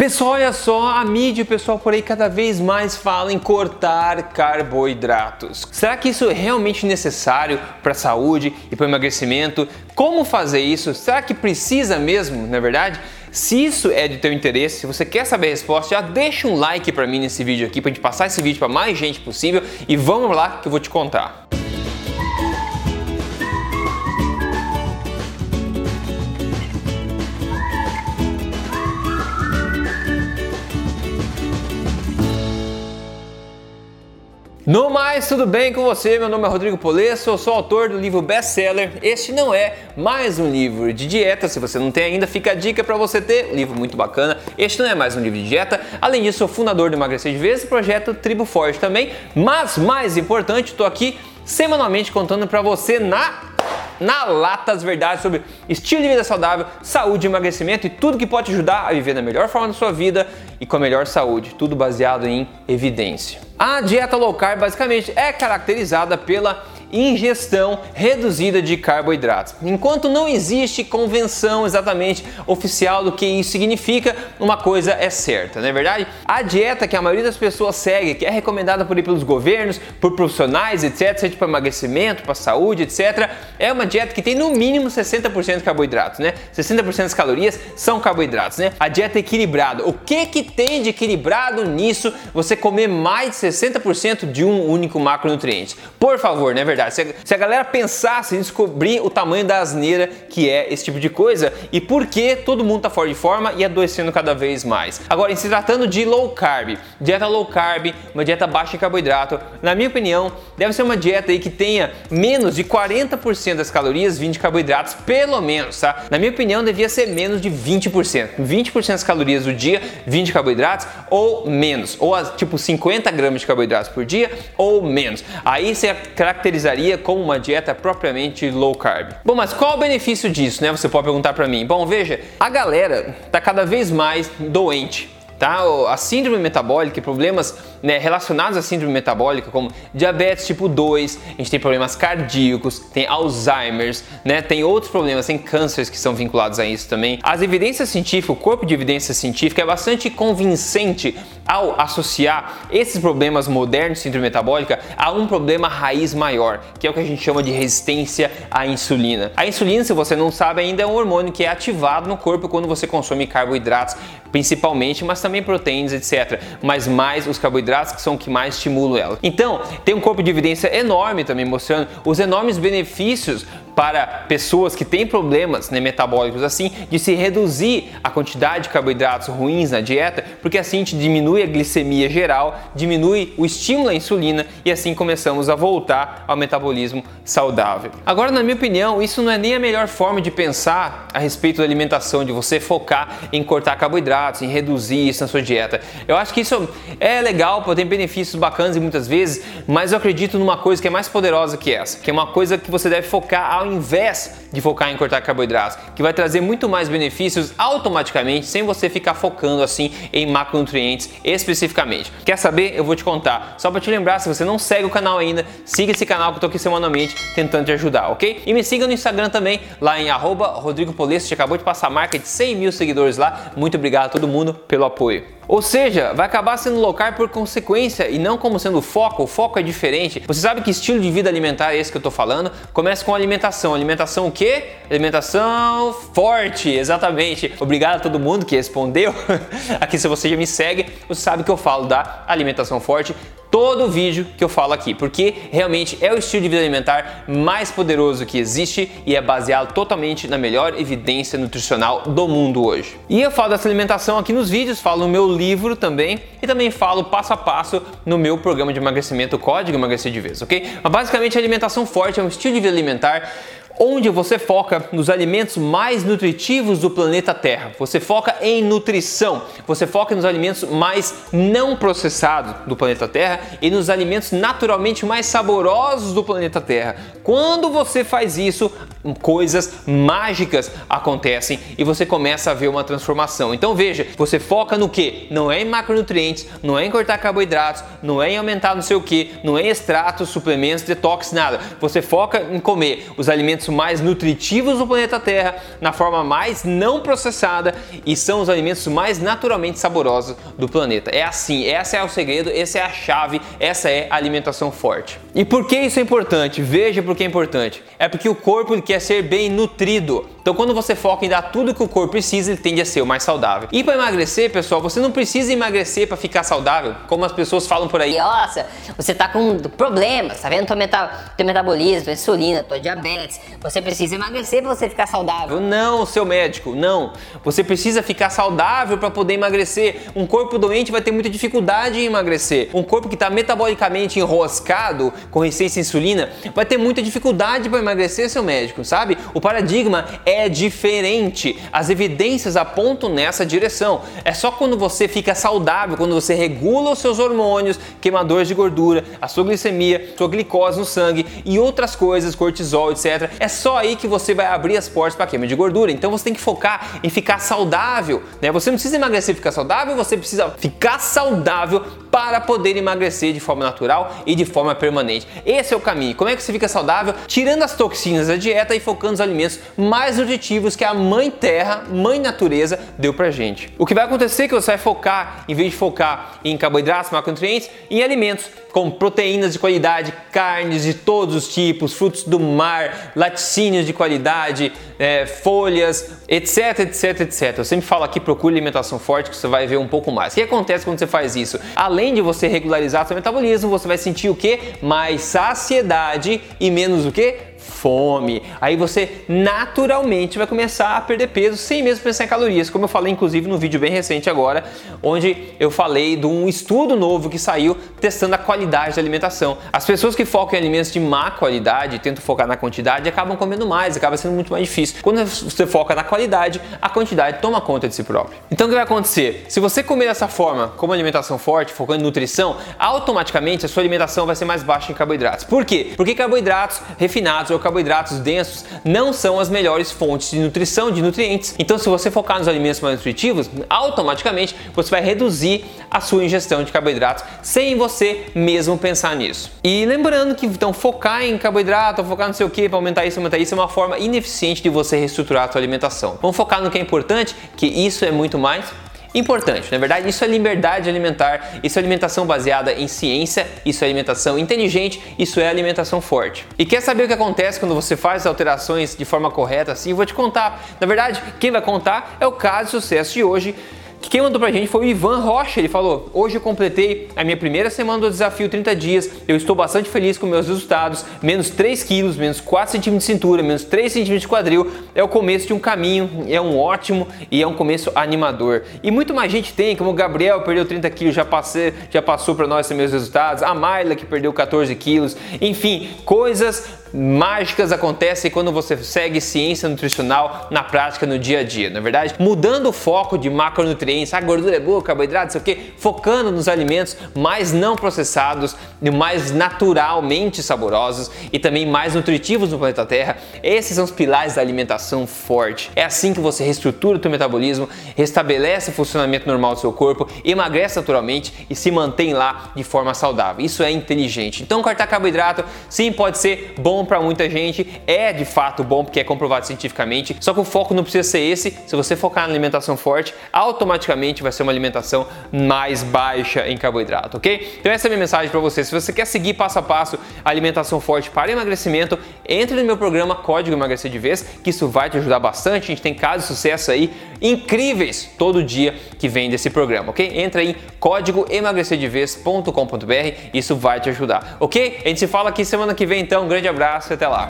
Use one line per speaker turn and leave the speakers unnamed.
Pessoal, olha só, a mídia e o pessoal por aí cada vez mais fala em cortar carboidratos. Será que isso é realmente necessário para a saúde e para o emagrecimento? Como fazer isso? Será que precisa mesmo, na é verdade? Se isso é de teu interesse, se você quer saber a resposta, já deixa um like para mim nesse vídeo aqui para gente passar esse vídeo para mais gente possível e vamos lá que eu vou te contar. No mais, tudo bem com você? Meu nome é Rodrigo Polesso, eu sou autor do livro best-seller. Este não é mais um livro de dieta, se você não tem ainda, fica a dica para você ter, livro muito bacana. Este não é mais um livro de dieta. Além disso, sou fundador do Emagrecer de Vez projeto Tribo Forte também. Mas mais importante, estou aqui semanalmente contando para você na na lata as verdades sobre estilo de vida saudável, saúde, emagrecimento e tudo que pode ajudar a viver da melhor forma da sua vida e com a melhor saúde, tudo baseado em evidência. A dieta low carb basicamente é caracterizada pela ingestão reduzida de carboidratos. Enquanto não existe convenção exatamente oficial do que isso significa, uma coisa é certa, não é verdade? A dieta que a maioria das pessoas segue, que é recomendada por pelos governos, por profissionais, etc., seja para emagrecimento, para saúde, etc., é uma dieta que tem no mínimo 60% de carboidratos, né? 60% das calorias são carboidratos, né? A dieta é equilibrada. O que que tem de equilibrado nisso? Você comer mais de 60% de um único macronutriente. Por favor, não é verdade? Verdade. Se a, se a galera pensasse em descobrir o tamanho da asneira que é esse tipo de coisa e por que todo mundo tá fora de forma e adoecendo cada vez mais. Agora, em se tratando de low carb, dieta low carb, uma dieta baixa em carboidrato, na minha opinião, deve ser uma dieta aí que tenha menos de 40% das calorias vindo de carboidratos, pelo menos, tá? Na minha opinião, devia ser menos de 20%. 20% das calorias do dia vindo de carboidratos ou menos, ou tipo 50 gramas de carboidratos por dia ou menos. Aí você caracteriza como uma dieta propriamente low carb. Bom, mas qual o benefício disso, né? Você pode perguntar para mim. Bom, veja, a galera tá cada vez mais doente tá? A síndrome metabólica e problemas né, relacionados à síndrome metabólica, como diabetes tipo 2, a gente tem problemas cardíacos, tem Alzheimer's, né? Tem outros problemas, tem cânceres que são vinculados a isso também. As evidências científicas, o corpo de evidência científica é bastante convincente ao associar esses problemas modernos de síndrome metabólica a um problema raiz maior, que é o que a gente chama de resistência à insulina. A insulina, se você não sabe ainda, é um hormônio que é ativado no corpo quando você consome carboidratos, principalmente, mas também proteínas, etc. Mas mais os carboidratos que são o que mais estimulam ela. Então, tem um corpo de evidência enorme também mostrando os enormes benefícios para pessoas que têm problemas né, metabólicos assim, de se reduzir a quantidade de carboidratos ruins na dieta, porque assim a gente diminui a glicemia geral, diminui o estímulo à insulina e assim começamos a voltar ao metabolismo saudável. Agora, na minha opinião, isso não é nem a melhor forma de pensar a respeito da alimentação, de você focar em cortar carboidratos, em reduzir isso na sua dieta. Eu acho que isso é legal, ter benefícios bacanas e muitas vezes, mas eu acredito numa coisa que é mais poderosa que essa, que é uma coisa que você deve focar ao invés de focar em cortar carboidratos, que vai trazer muito mais benefícios automaticamente, sem você ficar focando assim em macronutrientes especificamente. Quer saber? Eu vou te contar. Só para te lembrar, se você não segue o canal ainda, siga esse canal que eu tô aqui semanalmente tentando te ajudar, ok? E me siga no Instagram também, lá em arroba Rodrigo Polesso, acabou de passar a marca de 100 mil seguidores lá. Muito obrigado a todo mundo pelo apoio. Ou seja, vai acabar sendo low carb por consequência e não como sendo foco. O foco é diferente. Você sabe que estilo de vida alimentar é esse que eu tô falando? Começa com alimentação. Alimentação o quê? Alimentação forte, exatamente. Obrigado a todo mundo que respondeu. Aqui se você já me segue, você sabe que eu falo da alimentação forte todo vídeo que eu falo aqui, porque realmente é o estilo de vida alimentar mais poderoso que existe e é baseado totalmente na melhor evidência nutricional do mundo hoje. E eu falo dessa alimentação aqui nos vídeos, falo no meu livro também e também falo passo a passo no meu programa de emagrecimento Código Emagrecer de Vez, ok? Mas basicamente a alimentação forte é um estilo de vida alimentar onde você foca nos alimentos mais nutritivos do planeta Terra. Você foca em nutrição, você foca nos alimentos mais não processados do planeta Terra e nos alimentos naturalmente mais saborosos do planeta Terra. Quando você faz isso, coisas mágicas acontecem e você começa a ver uma transformação. Então veja, você foca no que? Não é em macronutrientes, não é em cortar carboidratos, não é em aumentar não sei o que, não é em extratos, suplementos, detox, nada. Você foca em comer os alimentos mais nutritivos do planeta Terra, na forma mais não processada e são os alimentos mais naturalmente saborosos do planeta. É assim, esse é o segredo, essa é a chave, essa é a alimentação forte. E por que isso é importante? Veja por que é importante. É porque o corpo quer ser bem nutrido. Então, quando você foca em dar tudo que o corpo precisa, ele tende a ser o mais saudável. E para emagrecer, pessoal, você não precisa emagrecer para ficar saudável, como as pessoas falam por aí.
Nossa, você tá com problemas, tá vendo? Teu, meta, teu metabolismo, tua insulina, tua diabetes. Você precisa emagrecer para você ficar saudável.
Não, seu médico, não. Você precisa ficar saudável para poder emagrecer. Um corpo doente vai ter muita dificuldade em emagrecer. Um corpo que está metabolicamente enroscado, com resistência à insulina, vai ter muita dificuldade para emagrecer, seu médico, sabe? O paradigma é diferente. As evidências apontam nessa direção. É só quando você fica saudável, quando você regula os seus hormônios, queimadores de gordura, a sua glicemia, sua glicose no sangue e outras coisas, cortisol, etc. É só aí que você vai abrir as portas para queima de gordura. Então você tem que focar em ficar saudável, né? Você não precisa emagrecer e ficar saudável, você precisa ficar saudável para poder emagrecer de forma natural e de forma permanente. Esse é o caminho. Como é que você fica saudável? Tirando as toxinas da dieta e focando nos alimentos mais nutritivos que a mãe terra, mãe natureza deu pra gente. O que vai acontecer é que você vai focar, em vez de focar em carboidratos, macronutrientes, em alimentos com proteínas de qualidade, carnes de todos os tipos, frutos do mar, laticínios de qualidade, é, folhas, etc, etc, etc. Eu sempre falo aqui, procure alimentação forte que você vai ver um pouco mais. O que acontece quando você faz isso? Além de você regularizar seu metabolismo, você vai sentir o que? Mais saciedade e menos o que? Fome. Aí você naturalmente vai começar a perder peso sem mesmo pensar em calorias, como eu falei inclusive no vídeo bem recente agora, onde eu falei de um estudo novo que saiu testando a qualidade da alimentação. As pessoas que focam em alimentos de má qualidade, tentam focar na quantidade, acabam comendo mais, acaba sendo muito mais difícil. Quando você foca na qualidade, a quantidade toma conta de si próprio. Então o que vai acontecer? Se você comer dessa forma, como alimentação forte, focando em nutrição, automaticamente a sua alimentação vai ser mais baixa em carboidratos. Por quê? Porque carboidratos refinados ou carboidratos densos não são as melhores fontes de nutrição, de nutrientes. Então, se você focar nos alimentos mais nutritivos, automaticamente você vai reduzir a sua ingestão de carboidratos sem você mesmo pensar nisso. E lembrando que então focar em carboidrato, focar não sei o que para aumentar isso, aumentar isso é uma forma ineficiente de você reestruturar a sua alimentação. Vamos focar no que é importante, que isso é muito mais importante. Na verdade, isso é liberdade alimentar, isso é alimentação baseada em ciência, isso é alimentação inteligente, isso é alimentação forte. E quer saber o que acontece quando você faz as alterações de forma correta assim? Eu vou te contar. Na verdade, quem vai contar é o caso de sucesso de hoje quem mandou pra gente foi o Ivan Rocha. Ele falou: Hoje eu completei a minha primeira semana do desafio 30 dias. Eu estou bastante feliz com meus resultados. Menos 3 quilos, menos 4 centímetros de cintura, menos 3 centímetros de quadril. É o começo de um caminho, é um ótimo e é um começo animador. E muito mais gente tem, como o Gabriel perdeu 30 quilos, já, passei, já passou para nós meus resultados. A Mayla que perdeu 14 quilos. Enfim, coisas mágicas acontecem quando você segue ciência nutricional na prática no dia a dia, na é verdade? Mudando o foco de macronutrientes, a ah, gordura é boa, carboidrato, sei o que, focando nos alimentos mais não processados e mais naturalmente saborosos e também mais nutritivos no planeta Terra. Esses são os pilares da alimentação forte. É assim que você reestrutura o seu metabolismo, restabelece o funcionamento normal do seu corpo, emagrece naturalmente e se mantém lá de forma saudável. Isso é inteligente. Então, cortar carboidrato sim pode ser bom bom para muita gente, é de fato bom porque é comprovado cientificamente, só que o foco não precisa ser esse. Se você focar na alimentação forte, automaticamente vai ser uma alimentação mais baixa em carboidrato, ok? Então essa é a minha mensagem para você. Se você quer seguir passo a passo a alimentação forte para emagrecimento, entre no meu programa Código Emagrecer de Vez, que isso vai te ajudar bastante. A gente tem casos de sucesso aí incríveis todo dia que vem desse programa, ok? Entra em códigoemagrecerdevez.com.br, isso vai te ajudar, ok? A gente se fala aqui semana que vem então. Um grande abraço abraço e até lá.